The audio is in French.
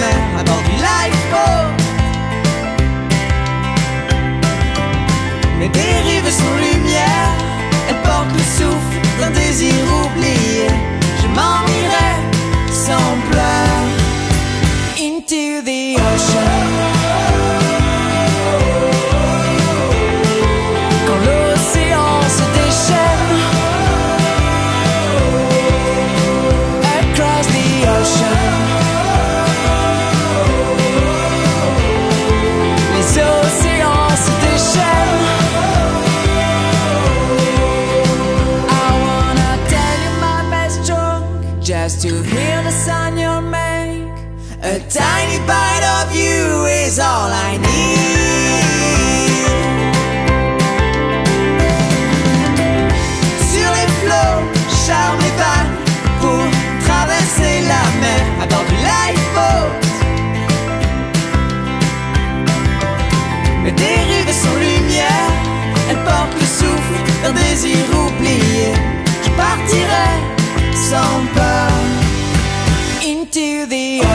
mer à bord du lifeboat. Mais des rives sont to hear the sound you make. A tiny bite of you is all I need. Sur les flots, charme les vannes pour traverser la mer à bord du lifeboat. Mais des rives sans lumière, elles portent le souffle d'un désir oublié. Je partirai sans peur. to the